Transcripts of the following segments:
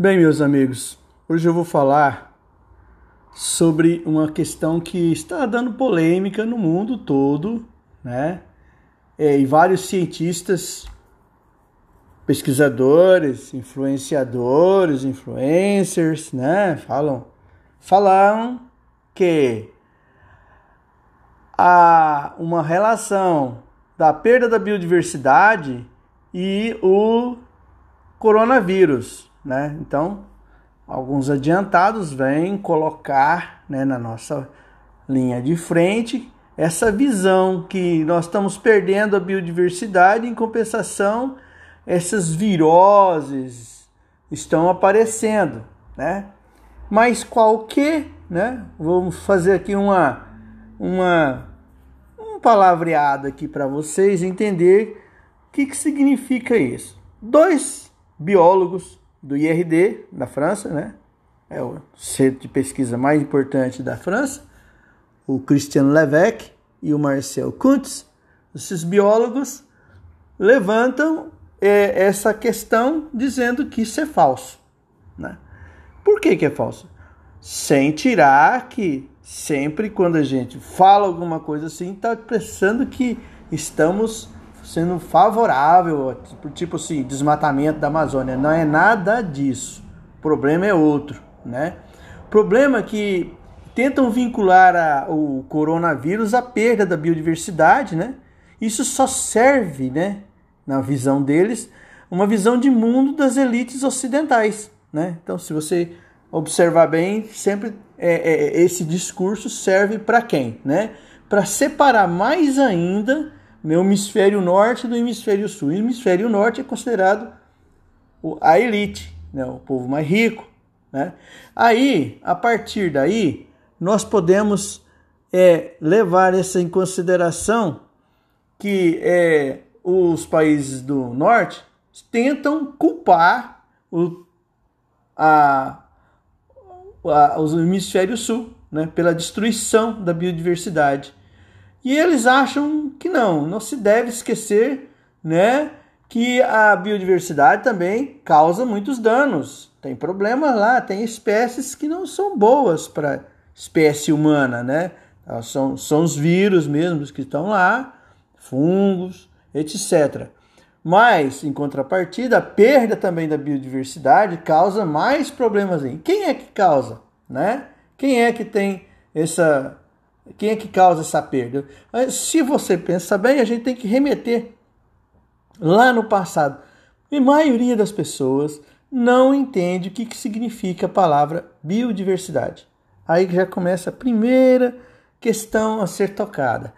Bem, meus amigos, hoje eu vou falar sobre uma questão que está dando polêmica no mundo todo, né? É, e vários cientistas, pesquisadores, influenciadores, influencers, né? Falam, falaram que há uma relação da perda da biodiversidade e o coronavírus né? Então, alguns adiantados vêm colocar né, na nossa linha de frente essa visão que nós estamos perdendo a biodiversidade, em compensação, essas viroses estão aparecendo, né? Mas qual que, né? Vamos fazer aqui uma uma um palavreado aqui para vocês entender o que, que significa isso. Dois biólogos do IRD, da França, né? É o centro de pesquisa mais importante da França, o Christian Levesque e o Marcel Kuntz, esses biólogos levantam é, essa questão dizendo que isso é falso. Né? Por que, que é falso? Sem tirar que sempre quando a gente fala alguma coisa assim, está pensando que estamos sendo favorável, tipo, assim, desmatamento da Amazônia. Não é nada disso. O problema é outro, né? O problema é que tentam vincular a, o coronavírus à perda da biodiversidade, né? Isso só serve, né, na visão deles, uma visão de mundo das elites ocidentais, né? Então, se você observar bem, sempre é, é, esse discurso serve para quem, né? Para separar mais ainda no hemisfério norte do hemisfério sul. O hemisfério norte é considerado a elite, né, o povo mais rico. Né? Aí, a partir daí, nós podemos é, levar essa em consideração que é, os países do norte tentam culpar o, a, a, o hemisfério sul né, pela destruição da biodiversidade. E eles acham que não, não se deve esquecer, né, que a biodiversidade também causa muitos danos. Tem problemas lá, tem espécies que não são boas para espécie humana, né? São, são os vírus mesmos que estão lá, fungos, etc. Mas, em contrapartida, a perda também da biodiversidade causa mais problemas. Aí. Quem é que causa? Né? Quem é que tem essa quem é que causa essa perda? Se você pensa bem, a gente tem que remeter lá no passado. E a maioria das pessoas não entende o que, que significa a palavra biodiversidade. Aí já começa a primeira questão a ser tocada.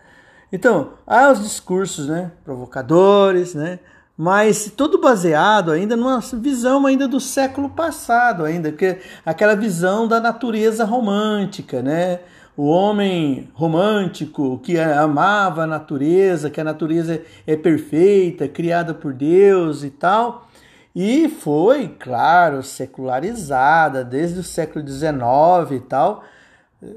Então, há os discursos né, provocadores, né, mas tudo baseado ainda numa visão ainda do século passado, ainda que aquela visão da natureza romântica, né? O homem romântico que amava a natureza, que a natureza é perfeita, criada por Deus e tal. E foi, claro, secularizada desde o século XIX e tal,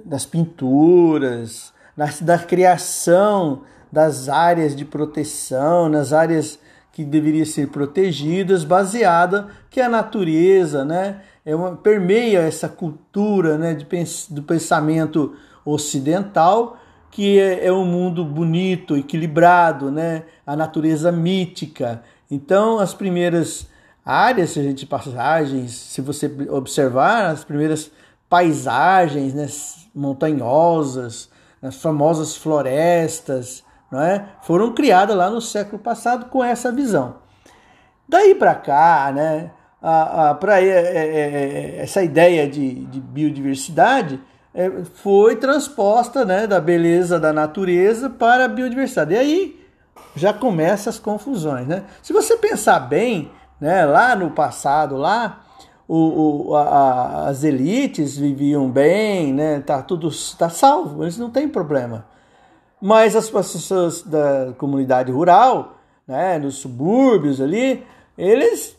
das pinturas, da criação das áreas de proteção, nas áreas que deveriam ser protegidas, baseada que a natureza, né, é uma, permeia essa cultura, né, de, do pensamento ocidental, que é, é um mundo bonito, equilibrado, né? a natureza mítica. Então, as primeiras áreas, se a gente passagens, se você observar, as primeiras paisagens né, montanhosas, as famosas florestas, não é? foram criadas lá no século passado com essa visão. Daí para cá, né, para é, é, essa ideia de, de biodiversidade, foi transposta né, da beleza da natureza para a biodiversidade. E aí já começam as confusões. Né? Se você pensar bem, né, lá no passado, lá o, o, a, as elites viviam bem, né, tá tudo tá salvo, eles não têm problema. Mas as pessoas da comunidade rural, né, nos subúrbios ali, eles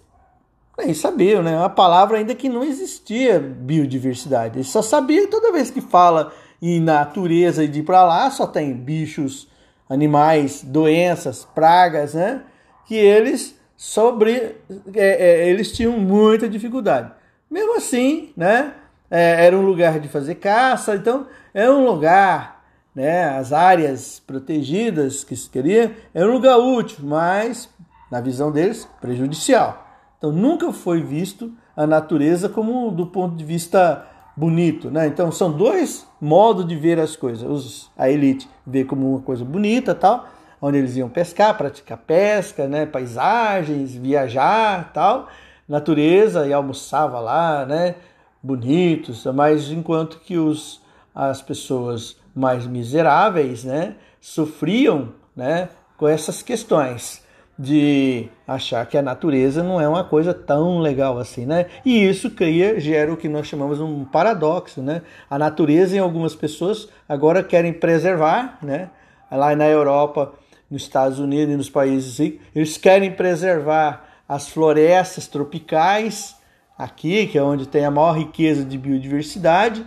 nem sabiam, né? Uma palavra ainda que não existia biodiversidade. Eles só sabiam toda vez que fala em natureza e de para lá só tem bichos, animais, doenças, pragas, né? Que eles sobre é, é, eles tinham muita dificuldade. mesmo assim, né? É, era um lugar de fazer caça, então é um lugar, né? As áreas protegidas que se queria, era um lugar útil, mas na visão deles prejudicial. Então nunca foi visto a natureza como do ponto de vista bonito, né? Então são dois modos de ver as coisas. Os, a elite vê como uma coisa bonita, tal, onde eles iam pescar, praticar pesca, né? Paisagens, viajar, tal, natureza e almoçava lá, né? Bonitos, mas enquanto que os as pessoas mais miseráveis, né? Sofriam, né? Com essas questões de achar que a natureza não é uma coisa tão legal assim, né? E isso cria, gera o que nós chamamos um paradoxo, né? A natureza em algumas pessoas agora querem preservar, né? Lá na Europa, nos Estados Unidos e nos países assim, eles querem preservar as florestas tropicais aqui, que é onde tem a maior riqueza de biodiversidade,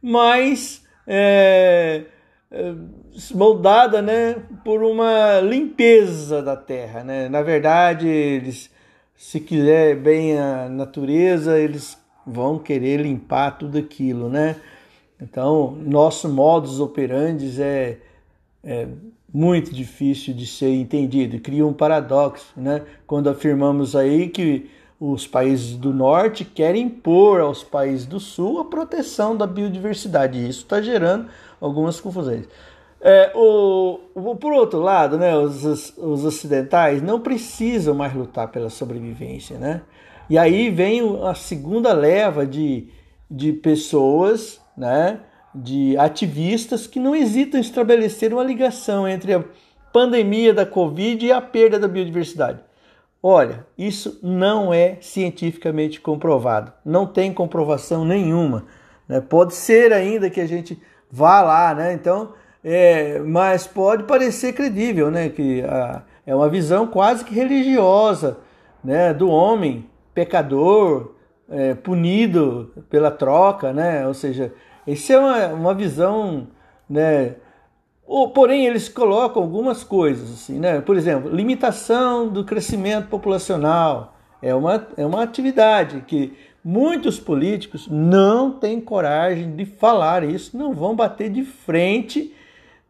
mas é, moldada né, por uma limpeza da terra. Né? Na verdade, eles, se quiser bem a natureza, eles vão querer limpar tudo aquilo. Né? Então, nosso modus operandi é, é muito difícil de ser entendido, cria um paradoxo, né? Quando afirmamos aí que os países do norte querem impor aos países do sul a proteção da biodiversidade. Isso está gerando algumas confusões. É, o, o, por outro lado, né, os, os ocidentais não precisam mais lutar pela sobrevivência. Né? E aí vem a segunda leva de, de pessoas, né, de ativistas que não hesitam em estabelecer uma ligação entre a pandemia da Covid e a perda da biodiversidade. Olha, isso não é cientificamente comprovado, não tem comprovação nenhuma. Né? Pode ser ainda que a gente vá lá, né? Então, é, mas pode parecer credível, né? Que a, é uma visão quase que religiosa, né? Do homem pecador, é, punido pela troca, né? Ou seja, isso é uma, uma visão, né? Ou, porém, eles colocam algumas coisas, assim, né? Por exemplo, limitação do crescimento populacional é uma, é uma atividade que muitos políticos não têm coragem de falar isso, não vão bater de frente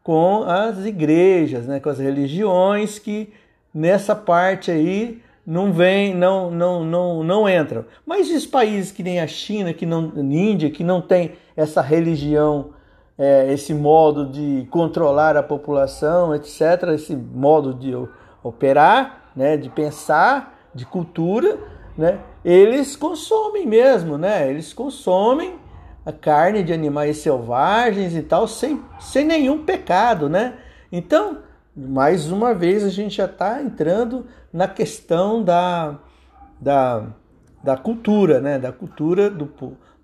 com as igrejas, né? com as religiões que nessa parte aí não vem, não, não, não, não entram. Mas os países que nem a China, que não, Índia, que não tem essa religião é, esse modo de controlar a população, etc., esse modo de operar, né, de pensar, de cultura, né, eles consomem mesmo, né, eles consomem a carne de animais selvagens e tal, sem, sem nenhum pecado, né? Então, mais uma vez, a gente já está entrando na questão da, da, da cultura, né? Da cultura do,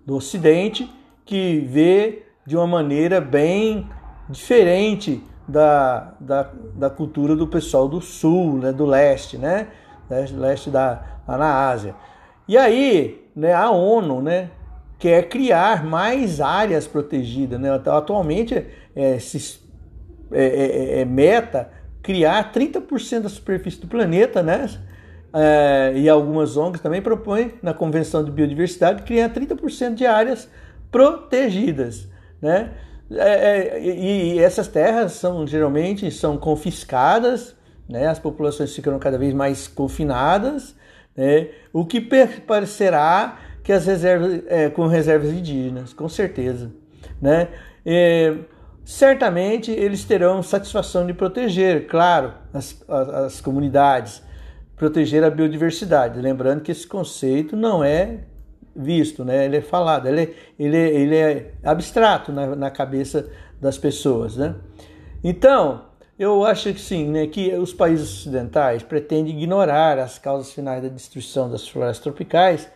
do Ocidente, que vê de uma maneira bem diferente da, da, da cultura do pessoal do sul, né, do leste, né, leste da, na Ásia. E aí, né, a ONU, né, quer criar mais áreas protegidas, né, atualmente é, se, é, é, é meta criar 30% da superfície do planeta, né, é, e algumas ONGs também propõem na Convenção de Biodiversidade criar 30% de áreas protegidas né? É, é, e, essas terras são geralmente são confiscadas, né? As populações ficam cada vez mais confinadas, né? O que parecerá que as reservas é, com reservas indígenas, com certeza, né? É, certamente eles terão satisfação de proteger, claro, as, as, as comunidades, proteger a biodiversidade. Lembrando que esse conceito não é visto, né? ele é falado, ele é, ele é, ele é abstrato na, na cabeça das pessoas. Né? Então, eu acho que sim, né, que os países ocidentais pretendem ignorar as causas finais da destruição das florestas tropicais,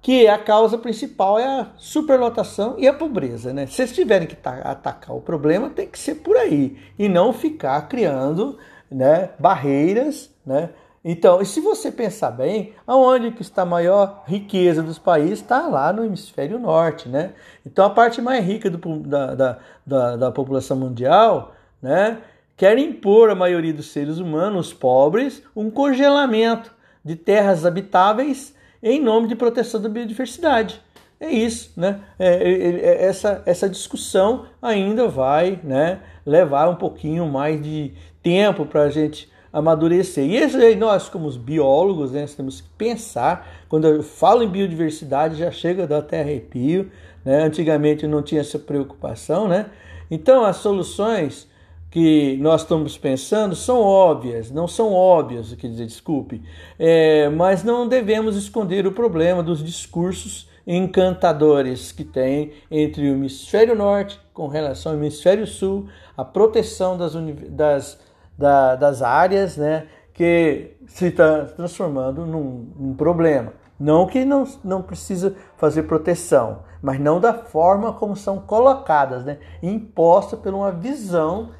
que a causa principal é a superlotação e a pobreza. Né? Se eles tiverem que atacar o problema, tem que ser por aí, e não ficar criando né, barreiras né, então, e se você pensar bem, aonde que está a maior riqueza dos países está lá no hemisfério norte, né? Então, a parte mais rica do, da, da, da, da, população mundial, né, quer impor à maioria dos seres humanos, os pobres, um congelamento de terras habitáveis em nome de proteção da biodiversidade. É isso, né? É, é, é, essa, essa discussão ainda vai né, levar um pouquinho mais de tempo para a gente amadurecer. E isso aí, nós, como os biólogos, né, temos que pensar. Quando eu falo em biodiversidade, já chega a dar até arrepio. Né? Antigamente não tinha essa preocupação, né? Então, as soluções que nós estamos pensando são óbvias, não são óbvias, quer dizer, desculpe, é, mas não devemos esconder o problema dos discursos encantadores que tem entre o hemisfério norte com relação ao hemisfério sul, a proteção das, das, da, das áreas, né, que se está transformando num, num problema. Não que não, não precisa fazer proteção, mas não da forma como são colocadas, né? imposta por uma visão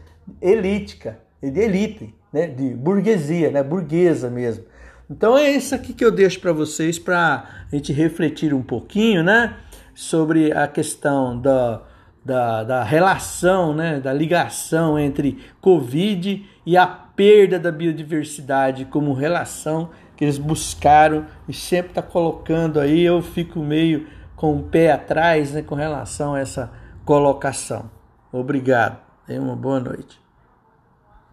elítica, de elite, né? de burguesia, né? burguesa mesmo. Então é isso aqui que eu deixo para vocês para a gente refletir um pouquinho né? sobre a questão da, da, da relação, né? da ligação entre Covid e a perda da biodiversidade como relação que eles buscaram e sempre está colocando aí, eu fico meio com o pé atrás né, com relação a essa colocação. Obrigado. Tenha uma boa noite.